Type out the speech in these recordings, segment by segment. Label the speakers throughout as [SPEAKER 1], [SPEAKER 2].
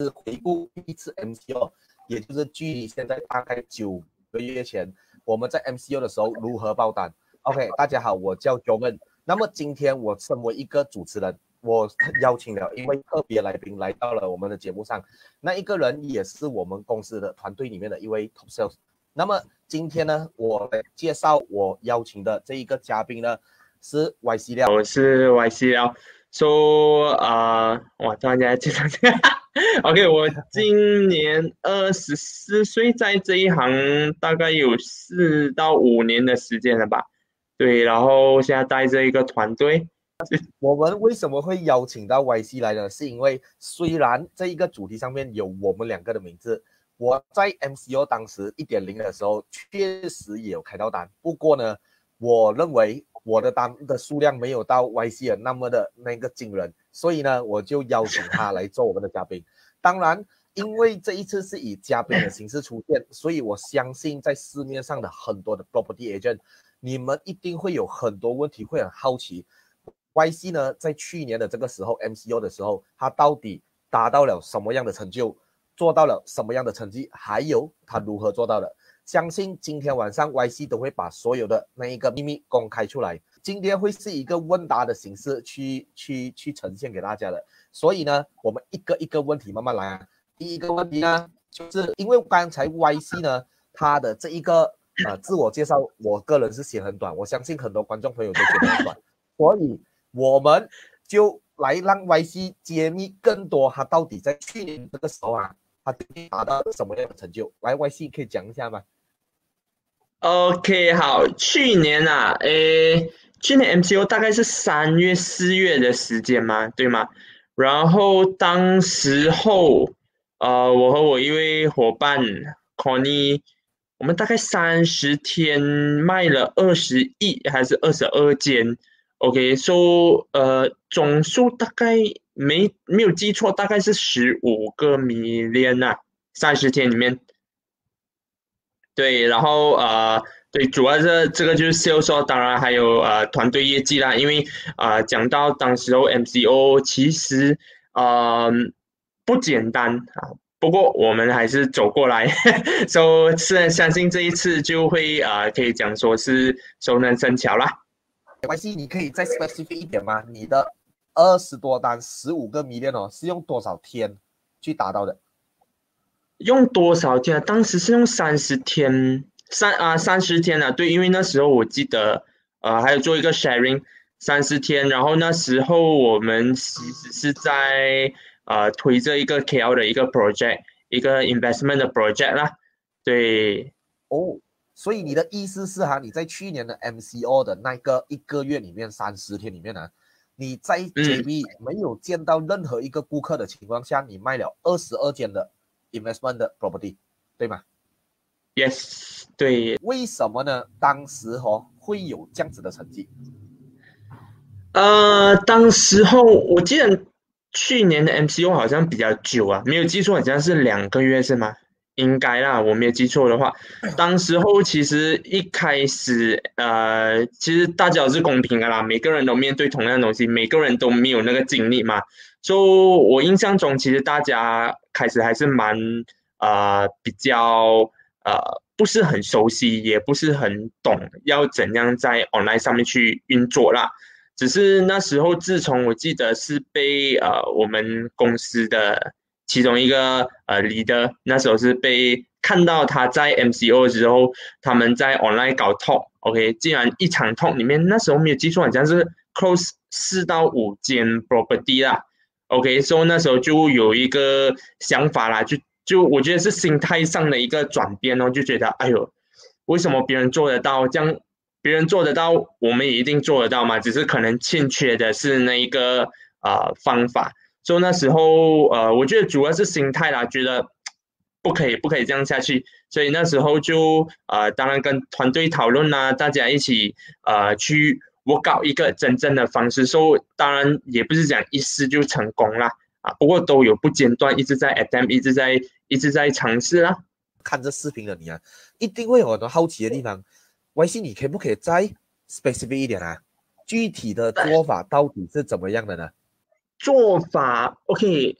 [SPEAKER 1] 是回顾第一次 MCO，也就是距离现在大概九个月前，我们在 MCO 的时候如何爆单。OK，大家好，我叫 Joan。那么今天我身为一个主持人，我邀请了一位特别来宾来到了我们的节目上。那一个人也是我们公司的团队里面的一位 Top Sales。那么今天呢，我来介绍我邀请的这一个嘉宾呢，是 YC 廖。
[SPEAKER 2] 我是 YC 廖。说啊，哇，突然间介绍一下。OK，我今年二十四岁，在这一行大概有四到五年的时间了吧。对，然后现在带着一个团队。
[SPEAKER 1] 我们为什么会邀请到 YC 来呢？是因为虽然这一个主题上面有我们两个的名字，我在 MCO 当时一点零的时候确实也有开到单，不过呢，我认为。我的单的数量没有到 YC 的那么的那个惊人，所以呢，我就邀请他来做我们的嘉宾。当然，因为这一次是以嘉宾的形式出现，所以我相信在市面上的很多的 property agent，你们一定会有很多问题，会很好奇 YC 呢，在去年的这个时候 MCO 的时候，他到底达到了什么样的成就，做到了什么样的成绩，还有他如何做到的。相信今天晚上 YC 都会把所有的那一个秘密公开出来。今天会是一个问答的形式去去去呈现给大家的，所以呢，我们一个一个问题慢慢来啊。第一个问题呢，就是因为刚才 YC 呢，他的这一个呃自我介绍，我个人是写很短，我相信很多观众朋友都觉得很短，所以我们就来让 YC 揭秘更多，他到底在去年这个时候啊，他达到什么样的成就？来，YC 可以讲一下吗
[SPEAKER 2] ？OK，好，去年啊，诶，去年 MCO 大概是三月、四月的时间嘛，对吗？然后当时候，呃，我和我一位伙伴 Connie，我们大概三十天卖了二十亿还是二十二间？OK，说呃总数大概没没有记错，大概是十五个 million 啊，三十天里面。对，然后呃，对，主要是这个就是销售，当然还有呃团队业绩啦。因为啊，讲到当时候 MCO，其实呃不简单啊。不过我们还是走过来，所是相信这一次就会啊，可以讲说是熟能生巧啦。
[SPEAKER 1] 没关系，你可以再 specific 一点吗？你的二十多单，十五个迷恋哦，是用多少天去达到的？
[SPEAKER 2] 用多少天？啊当时是用三十天，三啊三十天啊，对，因为那时候我记得，呃，还有做一个 sharing，三十天，然后那时候我们其实是在呃推这一个 KL 的一个 project，一个 investment 的 project 啦，对。
[SPEAKER 1] 哦，所以你的意思是哈，你在去年的 MCO 的那个一个月里面，三十天里面呢，你在 JB 没有见到任何一个顾客的情况下，你卖了二十二间的。Investment 的 property，对吗
[SPEAKER 2] ？Yes，对。
[SPEAKER 1] 为什么呢？当时哦会有这样子的成绩？
[SPEAKER 2] 呃，当时候我记得去年的 MCO 好像比较久啊，没有记错好像是两个月是吗？应该啦，我没有记错的话，当时候其实一开始呃，其实大家是公平的啦，每个人都面对同样的东西，每个人都没有那个经历嘛。就我印象中，其实大家开始还是蛮呃比较呃不是很熟悉，也不是很懂要怎样在 online 上面去运作啦。只是那时候，自从我记得是被呃我们公司的其中一个呃 leader，那时候是被看到他在 MCO 的时候，他们在 online 搞 talk，OK，竟然一场 talk 里面，那时候没有记错，好像是 close 四到五间 property 啦。OK，所以那时候就有一个想法啦，就就我觉得是心态上的一个转变哦，就觉得哎呦，为什么别人做得到，这样别人做得到，我们也一定做得到嘛？只是可能欠缺的是那一个呃方法。所以那时候呃，我觉得主要是心态啦，觉得不可以不可以这样下去。所以那时候就呃，当然跟团队讨论啦，大家一起呃去。我搞一个真正的方式，所以当然也不是讲一试就成功啦，啊，不过都有不间断，一直在 attempt，一直在一直在尝试啦。
[SPEAKER 1] 看这视频的你啊，一定会有很多好奇的地方。微信，你可不可以再 specific 一点啊？具体的做法到底是怎么样的呢？
[SPEAKER 2] 做法，OK，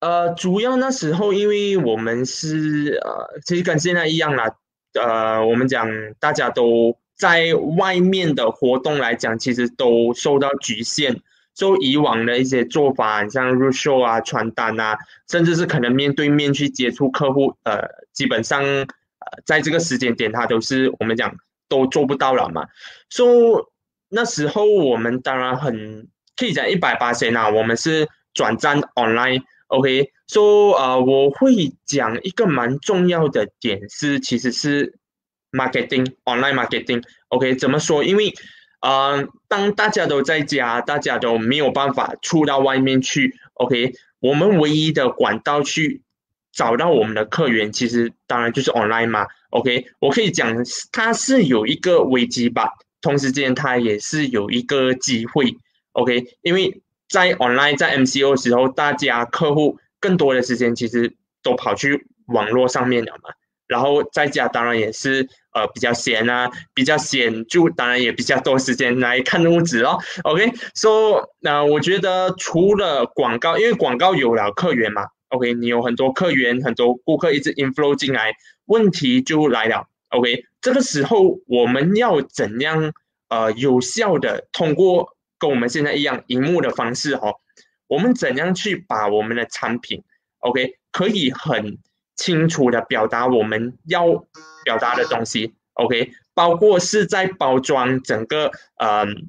[SPEAKER 2] 呃，主要那时候因为我们是呃，其实跟现在一样啦，呃，我们讲大家都在外面的活动来讲，其实都受到局限。就以往的一些做法，像入秀啊、传单啊，甚至是可能面对面去接触客户，呃，基本上呃，在这个时间点，他都是我们讲都做不到了嘛。所以那时候我们当然很可以讲一百八千啊，我们是转战 online，OK。说呃，我会讲一个蛮重要的点是，其实是 marketing，online marketing，OK。怎么说？因为嗯，当大家都在家，大家都没有办法出到外面去，OK，我们唯一的管道去找到我们的客源，其实当然就是 online 嘛，OK，我可以讲它是有一个危机吧，同时间它也是有一个机会，OK，因为在 online 在 MCO 的时候，大家客户更多的时间其实都跑去网络上面了嘛。然后在家当然也是呃比较闲啊，比较闲就当然也比较多时间来看屋子哦。OK，so 那我觉得除了广告，因为广告有了客源嘛，OK，你有很多客源，很多顾客一直 inflow 进来，问题就来了。OK，这个时候我们要怎样呃有效的通过跟我们现在一样荧幕的方式哈，我们怎样去把我们的产品 OK 可以很。清楚的表达我们要表达的东西，OK，包括是在包装整个，嗯，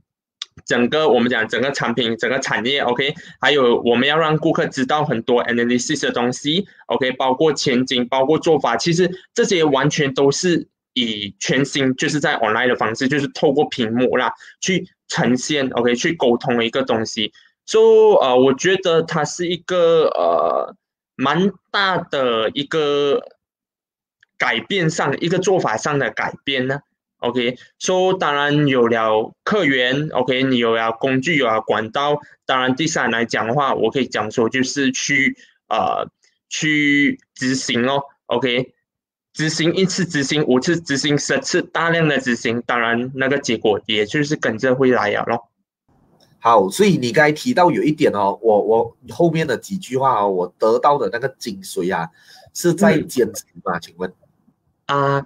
[SPEAKER 2] 整个我们讲整个产品、整个产业，OK，还有我们要让顾客知道很多 analysis 的东西，OK，包括前景、包括做法，其实这些完全都是以全新就是在 online 的方式，就是透过屏幕啦去呈现，OK，去沟通一个东西，所以呃，我觉得它是一个呃。蛮大的一个改变上，一个做法上的改变呢。OK，说当然有了客源，OK，你有了工具，有了管道。当然，第三来讲的话，我可以讲说就是去呃去执行哦。OK，执行一次，执行五次，执行十次，大量的执行，当然那个结果也就是跟着会来了咯。
[SPEAKER 1] 好，所以你刚才提到有一点哦，我我后面的几句话哦，我得到的那个精髓啊，是在坚持吗？请问？
[SPEAKER 2] 啊，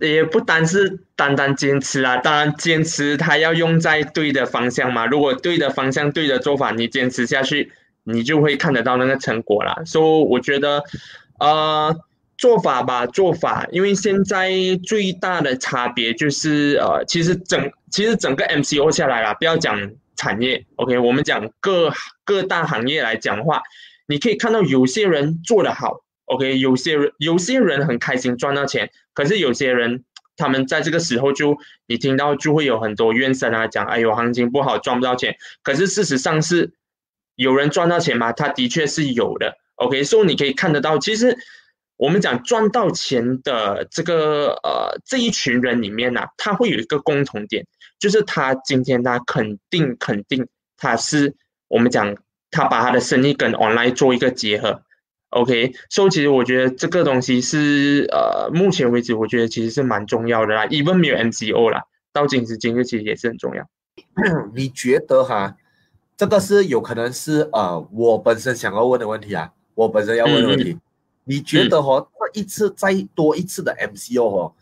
[SPEAKER 2] 也不单是单单坚持啊，当然坚持它要用在对的方向嘛。如果对的方向、对的做法，你坚持下去，你就会看得到那个成果啦。所以我觉得，呃，做法吧，做法，因为现在最大的差别就是，呃，其实整其实整个 MCO 下来了，不要讲。产业，OK，我们讲各各大行业来讲话，你可以看到有些人做得好，OK，有些人有些人很开心赚到钱，可是有些人他们在这个时候就你听到就会有很多怨声啊，讲哎呦行情不好赚不到钱，可是事实上是有人赚到钱吗？他的确是有的，OK，所以你可以看得到，其实我们讲赚到钱的这个呃这一群人里面呢，他会有一个共同点。就是他今天他肯定肯定他是我们讲他把他的生意跟 online 做一个结合，OK，所以其实我觉得这个东西是呃目前为止我觉得其实是蛮重要的啦，even 没有 MCO 啦，到今时今日其实也是很重要。
[SPEAKER 1] 你觉得哈，这个是有可能是呃我本身想要问的问题啊，我本身要问的问题，你觉得哈这一次再多一次的 MCO 哦？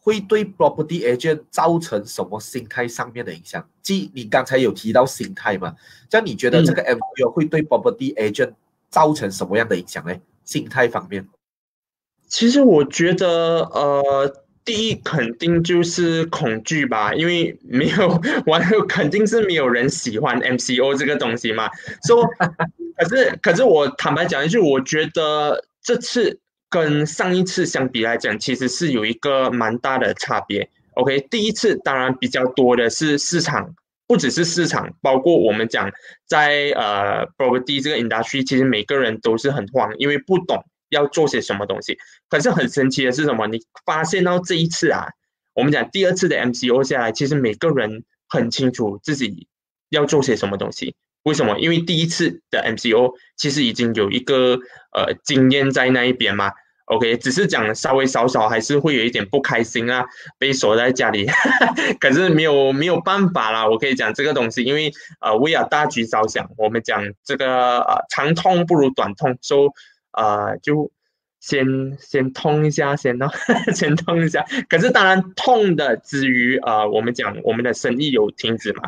[SPEAKER 1] 会对 property agent 造成什么心态上面的影响？即你刚才有提到心态嘛？这样你觉得这个 MCO 会对 property agent 造成什么样的影响呢？心态方面，
[SPEAKER 2] 其实我觉得，呃，第一肯定就是恐惧吧，因为没有完，肯定是没有人喜欢 M C O 这个东西嘛。说，可是可是我坦白讲一句，我觉得这次。跟上一次相比来讲，其实是有一个蛮大的差别。OK，第一次当然比较多的是市场，不只是市场，包括我们讲在呃 property 这个 industry，其实每个人都是很慌，因为不懂要做些什么东西。可是很神奇的是什么？你发现到这一次啊，我们讲第二次的 MCO 下来，其实每个人很清楚自己要做些什么东西。为什么？因为第一次的 MCO 其实已经有一个呃经验在那一边嘛。OK，只是讲稍微少少还是会有一点不开心啊，被锁在家里，可是没有没有办法啦。我可以讲这个东西，因为呃为了大局着想，我们讲这个呃长痛不如短痛，说呃就先先痛一下先咯，先痛一下。可是当然痛的之余，呃我们讲我们的生意有停止吗？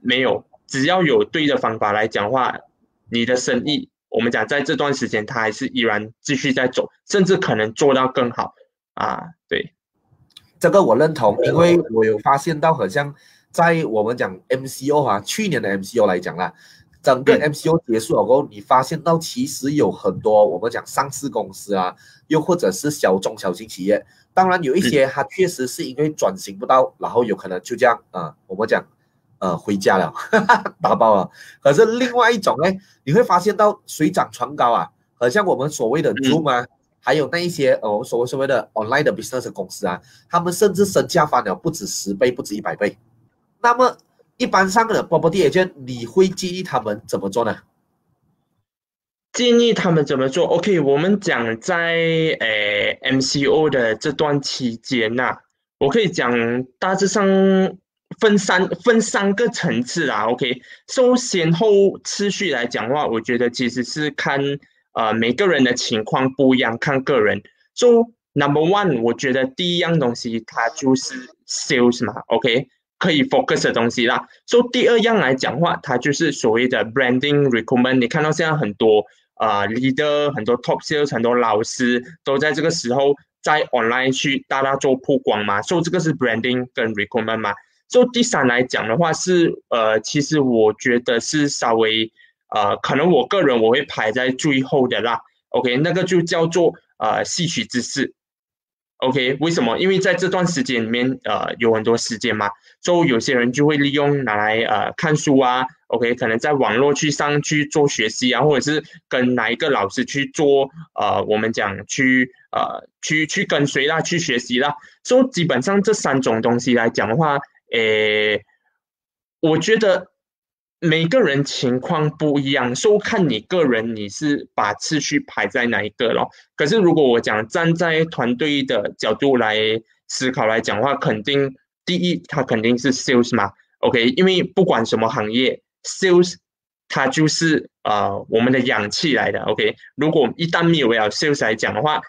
[SPEAKER 2] 没有，只要有对的方法来讲话，你的生意。我们讲，在这段时间，它还是依然继续在走，甚至可能做到更好啊！对，
[SPEAKER 1] 这个我认同，因为我有发现到，好像在我们讲 MCO 啊，去年的 MCO 来讲啦，整个 MCO 结束了过后，你发现到其实有很多我们讲上市公司啊，又或者是小中小型企业，当然有一些它确实是因为转型不到，然后有可能就这样啊，我们讲。呃，回家了，打包了。可是另外一种呢，你会发现到水涨船高啊，好像我们所谓的 Zoom 啊，还有那一些呃我们，所谓所谓的 online 的 business 公司啊，他们甚至身价翻了不止十倍，不止一百倍。那么一般上的 property agent，你会建议他们怎么做呢？
[SPEAKER 2] 建议他们怎么做？OK，我们讲在诶 MCO 的这段期间呐，我可以讲大致上。分三分三个层次啦，OK，首先后次序来讲的话，我觉得其实是看呃每个人的情况不一样，看个人。So number one，我觉得第一样东西它就是 sales 嘛，OK，可以 focus 的东西啦。So 第二样来讲话，它就是所谓的 branding recruitment。你看到现在很多呃 leader，很多 top sales，很多老师都在这个时候在 online 去大大做曝光嘛。So 这个是 branding 跟 recruitment 嘛。就第三来讲的话是，呃，其实我觉得是稍微，呃，可能我个人我会排在最后的啦。OK，那个就叫做呃戏曲知识。OK，为什么？因为在这段时间里面，呃，有很多时间嘛，就有些人就会利用拿来呃看书啊。OK，可能在网络去上去做学习啊，或者是跟哪一个老师去做呃，我们讲去呃去去跟随啦，去学习啦。所基本上这三种东西来讲的话。诶，我觉得每个人情况不一样，所以看你个人你是把次序排在哪一个咯。可是如果我讲站在团队的角度来思考来讲的话，肯定第一，它肯定是 sales 嘛，OK？因为不管什么行业，sales 它就是呃我们的氧气来的，OK？如果一旦没有了 sales 来讲的话，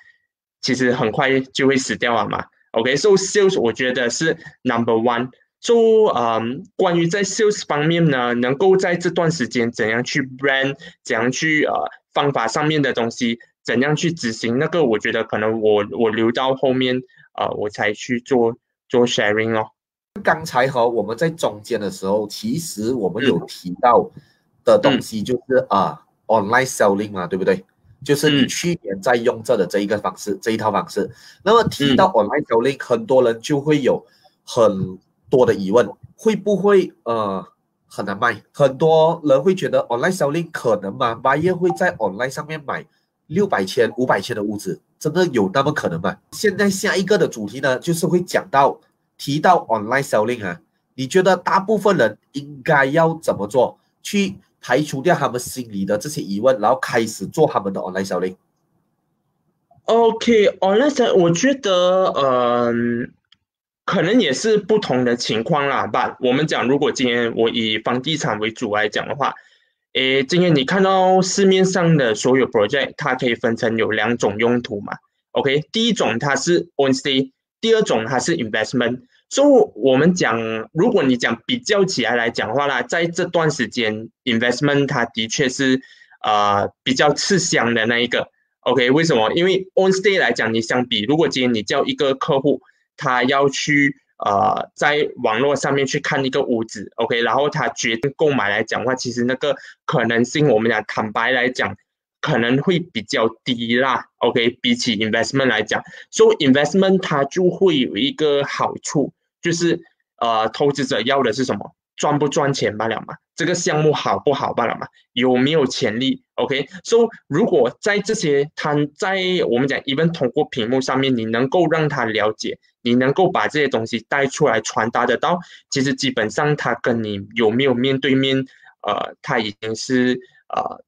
[SPEAKER 2] 其实很快就会死掉了嘛，OK？So sales 我觉得是 number one。就嗯，关于在 sales 方面呢，能够在这段时间怎样去 brand，怎样去呃方法上面的东西，怎样去执行，那个我觉得可能我我留到后面呃我才去做做 sharing 哦。
[SPEAKER 1] 刚才和我们在中间的时候，其实我们有提到的东西就是啊 online selling 嘛，对不对？就是你去年在用这的这一个方式，这一套方式。那么提到 online selling，很多人就会有很多的疑问会不会呃很难卖？很多人会觉得 online selling 可能吗？八月会在 online 上面买六百千、五百千的屋子，真的有那么可能吗？现在下一个的主题呢，就是会讲到提到 online selling 啊，你觉得大部分人应该要怎么做，去排除掉他们心里的这些疑问，然后开始做他们的 online
[SPEAKER 2] selling？OK，online selling，我觉得嗯。可能也是不同的情况啦，吧。我们讲，如果今天我以房地产为主来讲的话，诶，今天你看到市面上的所有 project，它可以分成有两种用途嘛？OK，第一种它是 on stay，第二种它是 investment。所以我们讲，如果你讲比较起来来讲的话啦，在这段时间 investment 它的确是呃比较吃香的那一个。OK，为什么？因为 on stay 来讲，你相比，如果今天你叫一个客户。他要去呃，在网络上面去看一个屋子，OK，然后他决定购买来讲话，其实那个可能性，我们讲坦白来讲，可能会比较低啦，OK，比起 investment 来讲，所以 investment 它就会有一个好处，就是呃，投资者要的是什么？赚不赚钱罢了嘛？这个项目好不好罢了嘛？有没有潜力？OK，所以如果在这些他在我们讲，even 通过屏幕上面，你能够让他了解，你能够把这些东西带出来传达得到，其实基本上他跟你有没有面对面，呃，他已经是呃，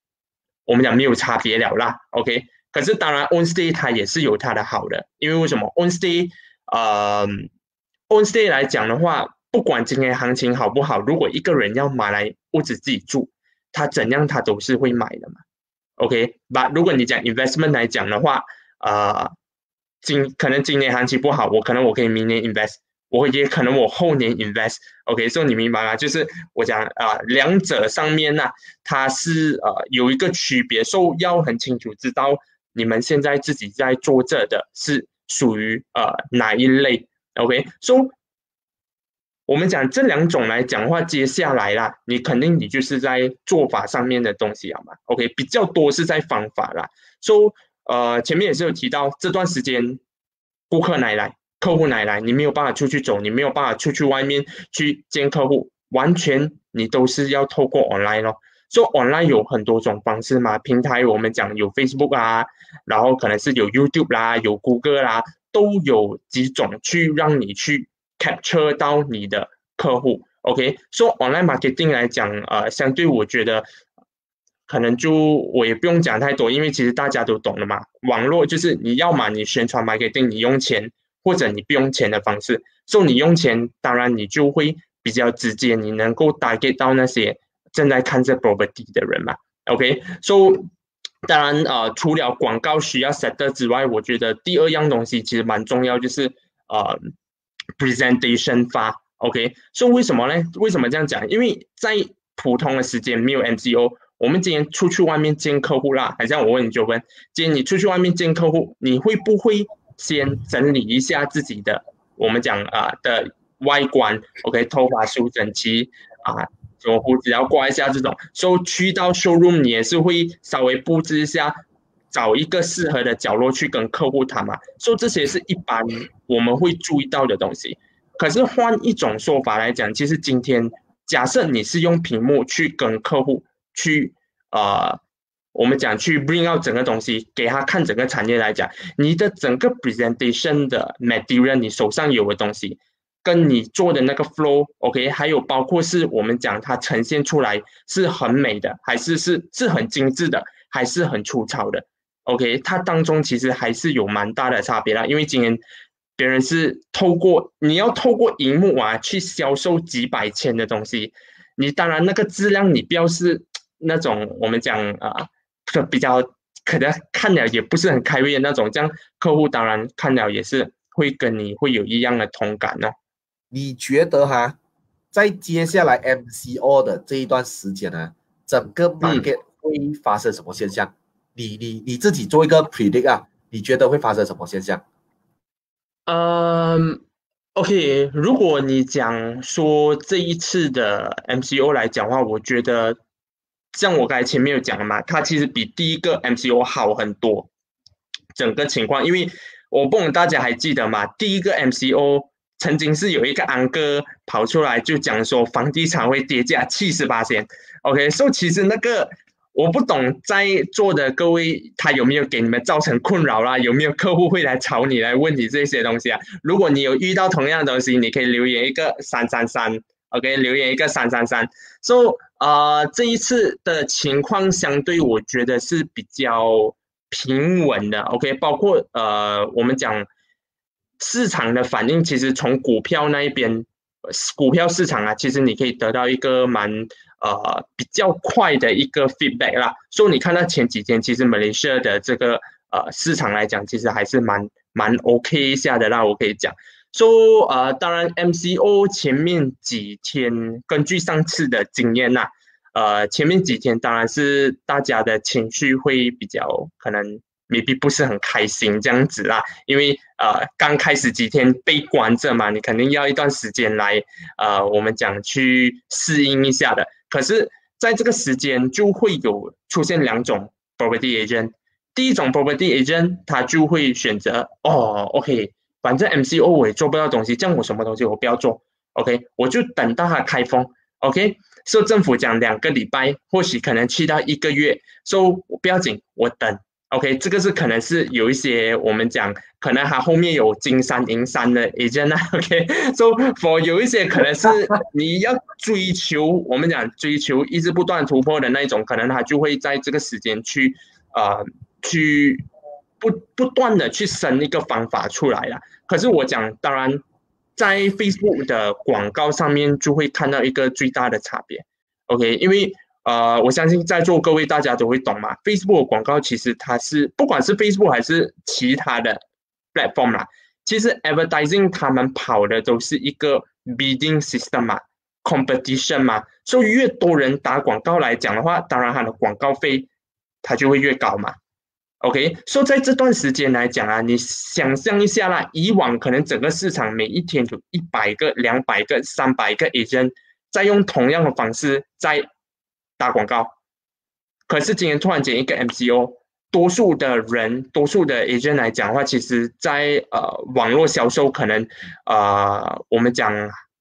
[SPEAKER 2] 我们讲没有差别了啦。OK。可是当然 on stay 它也是有它的好的，因为为什么 on stay 呃 on stay 来讲的话，不管今天行情好不好，如果一个人要买来屋子自己住，他怎样他都是会买的嘛。OK，把如果你讲 investment 来讲的话，呃，今可能今年行情不好，我可能我可以明年 invest。我也可能我后年 invest，OK，所以你明白吗？就是我讲啊，两者上面呢，它是呃有一个区别，所以要很清楚知道你们现在自己在做这的是属于呃哪一类，OK，所以我们讲这两种来讲话，接下来啦，你肯定你就是在做法上面的东西好吗？OK，比较多是在方法啦，所以呃前面也是有提到这段时间顾客来来。客户奶来，你没有办法出去走，你没有办法出去外面去见客户，完全你都是要透过 online 咯。所以 online 有很多种方式嘛，平台我们讲有 Facebook 啊，然后可能是有 YouTube 啦，有谷歌啦，都有几种去让你去 capture 到你的客户。OK，所以 online marketing 来讲，呃，相对我觉得可能就我也不用讲太多，因为其实大家都懂了嘛。网络就是你要嘛，你宣传 marketing 你用钱。或者你不用钱的方式，所以你用钱，当然你就会比较直接，你能够打给到那些正在看这 property 的人嘛。OK，所以当然呃，除了广告需要 set 之外，我觉得第二样东西其实蛮重要，就是呃 presentation 发 OK，所以为什么呢？为什么这样讲？因为在普通的时间没有 MCO，我们今天出去外面见客户啦，好像我问你就问，今天你出去外面见客户，你会不会？先整理一下自己的，我们讲啊的外观，OK，头发梳整齐啊，什么胡子要刮一下这种。所以去到 showroom 你也是会稍微布置一下，找一个适合的角落去跟客户谈嘛。所以这些是一般我们会注意到的东西。可是换一种说法来讲，其实今天假设你是用屏幕去跟客户去啊。我们讲去 bring out 整个东西给他看，整个产业来讲，你的整个 presentation 的 material，你手上有的东西，跟你做的那个 flow，OK，还有包括是我们讲它呈现出来是很美的，还是是是很精致的，还是很粗糙的，OK，它当中其实还是有蛮大的差别啦。因为今天别人是透过你要透过荧幕啊去销售几百千的东西，你当然那个质量你不要是那种我们讲啊。就比较可能看了也不是很开胃的那种，这样客户当然看了也是会跟你会有一样的同感哦。
[SPEAKER 1] 你觉得哈，在接下来 MCO 的这一段时间呢，整个 market 会发生什么现象？你你你自己做一个 predict 啊，你觉得会发生什么现象？
[SPEAKER 2] 嗯，OK，如果你讲说这一次的 MCO 来讲话，我觉得。像我刚才前面有讲了嘛，它其实比第一个 MCO 好很多，整个情况，因为我不懂大家还记得吗？第一个 MCO 曾经是有一个安哥跑出来就讲说房地产会跌价七十八千，OK，所以其实那个我不懂在座的各位他有没有给你们造成困扰啦？有没有客户会来吵你来问你这些东西啊？如果你有遇到同样的东西，你可以留言一个三三三，OK，留言一个三三三，So。啊，这一次的情况相对我觉得是比较平稳的。OK，包括呃，我们讲市场的反应，其实从股票那一边，股票市场啊，其实你可以得到一个蛮呃比较快的一个 feedback 啦。所以你看到前几天，其实马来西亚的这个呃市场来讲，其实还是蛮蛮 OK 一下的。那我可以讲。说呃，当然，MCO 前面几天，根据上次的经验呐，呃，前面几天当然是大家的情绪会比较可能，maybe 不是很开心这样子啦，因为呃，刚开始几天被关着嘛，你肯定要一段时间来呃，我们讲去适应一下的。可是在这个时间就会有出现两种 property agent，第一种 property agent 他就会选择哦，OK。反正 MCO 我也做不到东西，这样我什么东西我不要做，OK，我就等到它开封，OK，受政府讲两个礼拜，或许可能去到一个月，说不要紧，我等，OK，这个是可能是有一些我们讲，可能它后面有金山银山的 agent 啊，OK，so for 有一些可能是你要追求，我们讲追求一直不断突破的那种，可能他就会在这个时间去，呃，去。不不断的去生一个方法出来了。可是我讲，当然在 Facebook 的广告上面就会看到一个最大的差别。OK，因为呃，我相信在座各位大家都会懂嘛。Facebook 广告其实它是不管是 Facebook 还是其他的 platform 啦，其实 advertising 他们跑的都是一个 bidding system 嘛，competition 嘛，所以越多人打广告来讲的话，当然它的广告费它就会越高嘛。OK，所以在这段时间来讲啊，你想象一下啦，以往可能整个市场每一天有一百个、两百个、三百个 agent 在用同样的方式在打广告，可是今天突然间一个 MCO，多数的人、多数的 agent 来讲的话，其实在呃网络销售可能呃我们讲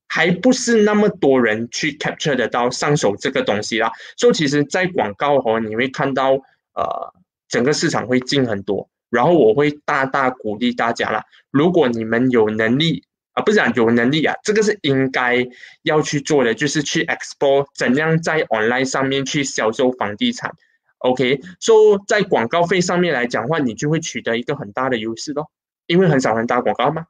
[SPEAKER 2] 还不是那么多人去 capture 得到上手这个东西啦。所以其实，在广告哦，你会看到呃。整个市场会进很多，然后我会大大鼓励大家啦。如果你们有能力啊，不是讲有能力啊，这个是应该要去做的，就是去 explore 怎样在 online 上面去销售房地产。OK，所以在广告费上面来讲的话，你就会取得一个很大的优势咯，因为很少人打广告嘛，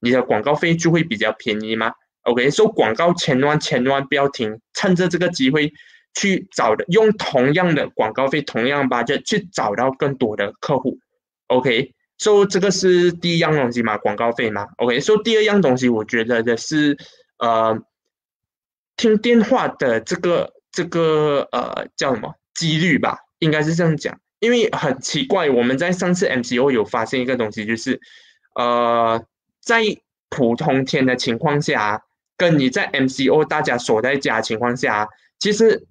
[SPEAKER 2] 你的广告费就会比较便宜嘛。OK，所以广告千万千万不要停，趁着这个机会。去找的用同样的广告费，同样吧，就去找到更多的客户，OK，所以这个是第一样东西嘛，广告费嘛，OK，所以第二样东西我觉得的是，呃，听电话的这个这个呃叫什么几率吧，应该是这样讲，因为很奇怪，我们在上次 MCO 有发现一个东西，就是呃在普通天的情况下，跟你在 MCO 大家锁在家情况下，其实。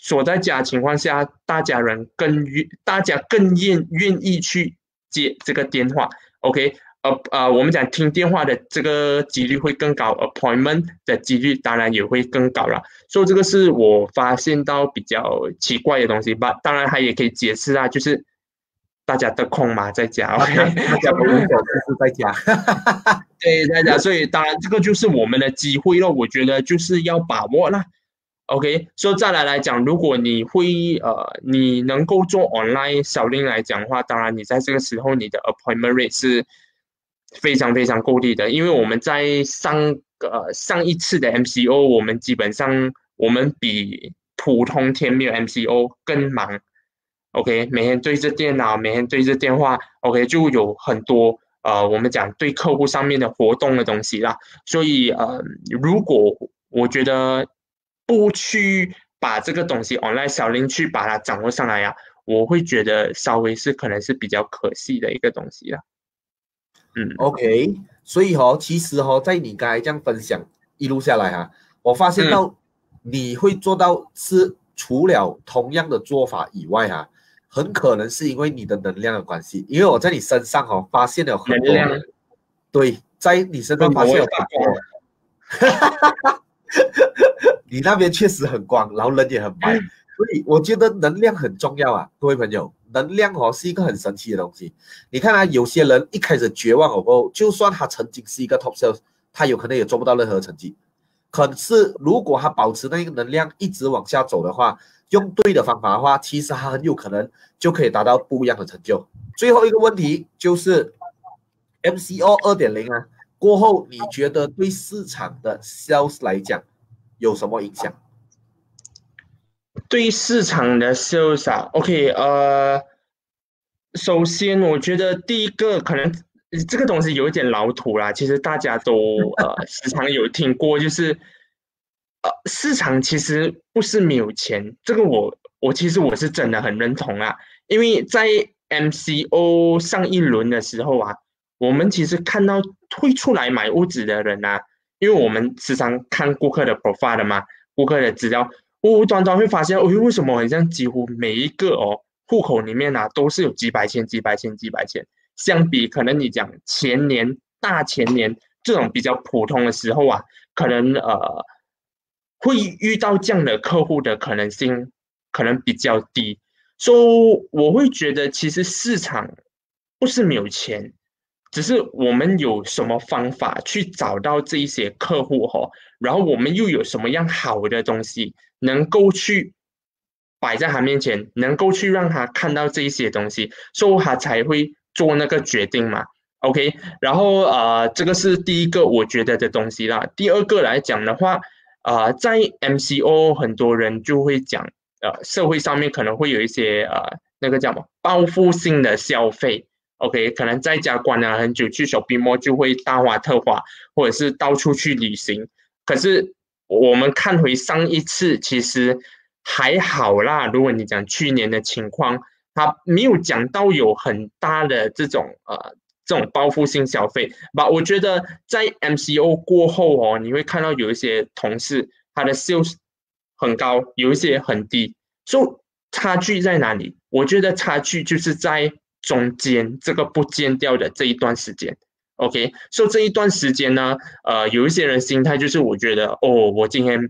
[SPEAKER 2] 锁在家情况下，大家人更愿，大家更愿愿意去接这个电话。OK，呃呃，我们讲听电话的这个几率会更高，appointment 的几率当然也会更高了。所以这个是我发现到比较奇怪的东西吧。当然，它也可以解释啊，就是大家的空嘛，在家，OK，
[SPEAKER 1] 大家不用走，就是在家。
[SPEAKER 2] 对，大家，所以当然这个就是我们的机会了。我觉得就是要把握了。OK，所以再来来讲，如果你会呃，你能够做 online 小令来讲的话，当然你在这个时候你的 appointment rate 是非常非常够力的，因为我们在上呃上一次的 MCO，我们基本上我们比普通天没有 MCO 更忙。OK，每天对着电脑，每天对着电话，OK 就有很多呃我们讲对客户上面的活动的东西啦。所以呃，如果我觉得。不去把这个东西 online 小林去把它掌握上来呀，我会觉得稍微是可能是比较可惜的一个东西了。
[SPEAKER 1] 嗯，OK，所以哦，其实哦，在你刚才这样分享一路下来哈，我发现到你会做到是除了同样的做法以外啊，很可能是因为你的能量的关系，因为我在你身上哦发现了很多，对，在你身上发现了很多。你那边确实很光，然后人也很白，所以我觉得能量很重要啊，各位朋友，能量哦是一个很神奇的东西。你看啊，有些人一开始绝望后，就算他曾经是一个 top sales，他有可能也做不到任何成绩。可是如果他保持那个能量一直往下走的话，用对的方法的话，其实他很有可能就可以达到不一样的成就。最后一个问题就是 MCO 二点零啊。过后，你觉得对市场的 sales 来讲有什么影响？
[SPEAKER 2] 对市场的 sales 啊，OK，呃，首先我觉得第一个可能这个东西有一点老土啦，其实大家都呃 时常有听过，就是呃市场其实不是没有钱，这个我我其实我是真的很认同啊，因为在 MCO 上一轮的时候啊。我们其实看到会出来买屋子的人啊，因为我们时常看顾客的 profile 的嘛，顾客的资料，我端端会发现，哦，为什么好像几乎每一个哦户口里面啊都是有几百千、几百千、几百千，相比可能你讲前年、大前年这种比较普通的时候啊，可能呃会遇到这样的客户的可能性可能比较低，所以我会觉得其实市场不是没有钱。只是我们有什么方法去找到这一些客户哈，然后我们又有什么样好的东西能够去摆在他面前，能够去让他看到这一些东西，所以他才会做那个决定嘛。OK，然后呃，这个是第一个我觉得的东西啦。第二个来讲的话，呃，在 MCO 很多人就会讲，呃，社会上面可能会有一些呃，那个叫什么报复性的消费。OK，可能在家关了很久，去小 l 摩就会大花特花，或者是到处去旅行。可是我们看回上一次，其实还好啦。如果你讲去年的情况，他没有讲到有很大的这种呃。这种报复性消费吧，我觉得在 MCO 过后哦，你会看到有一些同事他的 sales 很高，有一些很低，所以差距在哪里？我觉得差距就是在中间这个不间掉的这一段时间。OK，所以这一段时间呢，呃，有一些人心态就是我觉得哦，我今天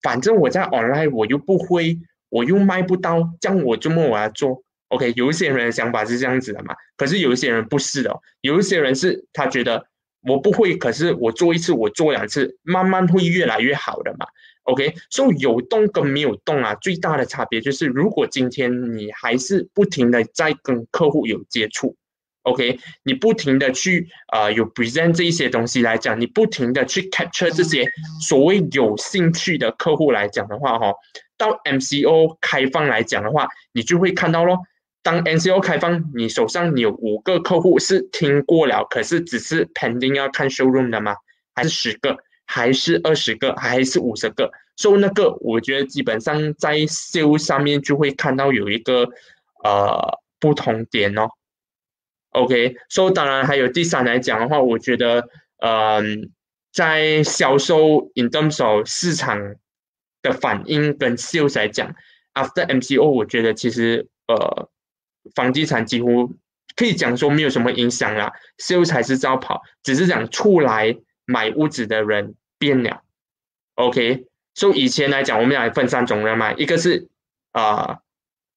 [SPEAKER 2] 反正我在 online 我又不会，我又卖不到，这样我周末我要做。OK，有一些人的想法是这样子的嘛，可是有一些人不是的，有一些人是他觉得我不会，可是我做一次，我做两次，慢慢会越来越好的嘛。OK，所以有动跟没有动啊，最大的差别就是，如果今天你还是不停的在跟客户有接触，OK，你不停的去呃有 present 这一些东西来讲，你不停的去 capture 这些所谓有兴趣的客户来讲的话，哈，到 MCO 开放来讲的话，你就会看到咯。当 MCO 开放，你手上你有五个客户是听过了，可是只是 pending 要看 showroom 的吗？还是十个？还是二十个？还是五十个？所以那个我觉得基本上在 sale 上面就会看到有一个呃不同点哦。OK，所以当然还有第三来讲的话，我觉得嗯，在销售 in terms of 市场的反应跟 sales 来讲，after MCO，我觉得其实呃。房地产几乎可以讲说没有什么影响啦，Sale 才是招跑，只是讲出来买屋子的人变了。OK，所以以前来讲，我们来分三种人嘛，一个是啊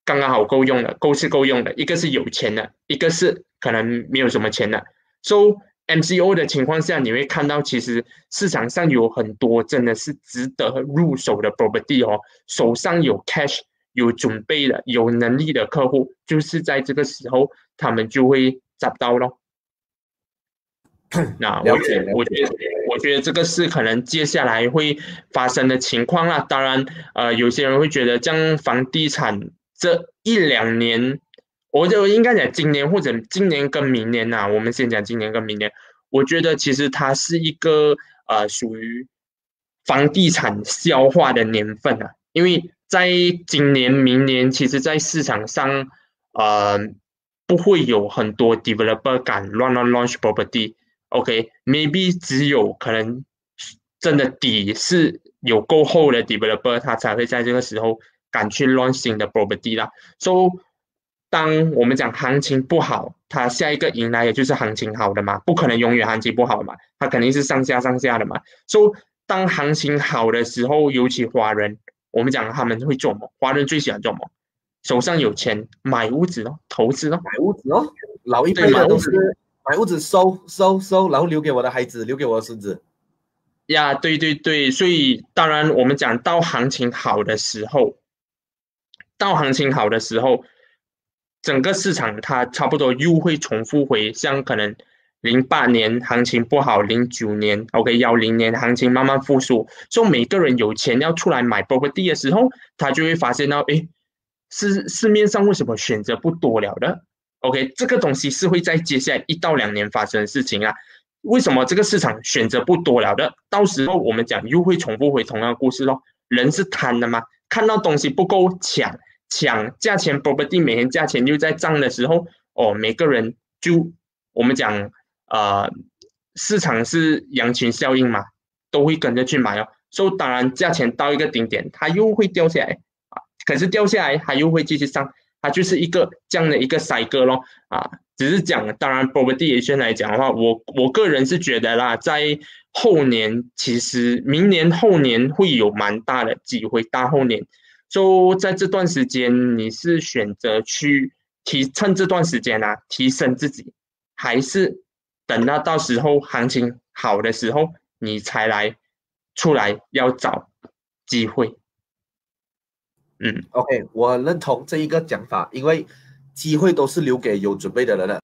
[SPEAKER 2] 刚刚好够用的，够是够用的；一个是有钱的，一个是可能没有什么钱的。So MCO 的情况下，你会看到其实市场上有很多真的是值得入手的 property 哦，手上有 cash。有准备的、有能力的客户，就是在这个时候，他们就会找到咯。那我觉得，我觉得，我觉得这个是可能接下来会发生的情况啦。当然，呃，有些人会觉得，将房地产这一两年，我就应该讲今年或者今年跟明年呐。我们先讲今年跟明年，我觉得其实它是一个呃属于房地产消化的年份啊，因为。在今年、明年，其实，在市场上，呃，不会有很多 developer 敢乱乱 launch property。OK，maybe 只有可能真的底是有够厚的 developer，他才会在这个时候敢去 launch 新的 property 啦。So，当我们讲行情不好，它下一个迎来也就是行情好的嘛，不可能永远行情不好嘛，它肯定是上下上下的嘛。So，当行情好的时候，尤其华人。我们讲他们会做么？华人最喜欢做么？手上有钱买屋子哦，投资哦，
[SPEAKER 1] 买屋子哦。老一辈的都是买屋子收收收，然后留给我的孩子，留给我的孙子。
[SPEAKER 2] 呀，对对对，所以当然我们讲到行情好的时候，到行情好的时候，整个市场它差不多又会重复回像可能。零八年行情不好，零九年 OK 幺零年行情慢慢复苏，所以每个人有钱要出来买 property 的时候，他就会发现到，哎，市市面上为什么选择不多了的？OK，这个东西是会在接下来一到两年发生的事情啊。为什么这个市场选择不多了的？到时候我们讲又会重复回同样的故事咯。人是贪的嘛，看到东西不够抢，抢价钱 property 每天价钱又在涨的时候，哦，每个人就我们讲。呃，市场是羊群效应嘛，都会跟着去买哦。所以当然价钱到一个顶点，它又会掉下来啊。可是掉下来，它又会继续上，它就是一个这样的一个赛格咯啊。只是讲，当然 property 先来讲的话，我我个人是觉得啦，在后年其实明年后年会有蛮大的机会，大后年。就在这段时间，你是选择去提趁这段时间啊，提升自己，还是？等到到时候行情好的时候，你才来出来要找机会。
[SPEAKER 1] 嗯，OK，我认同这一个讲法，因为机会都是留给有准备的人的。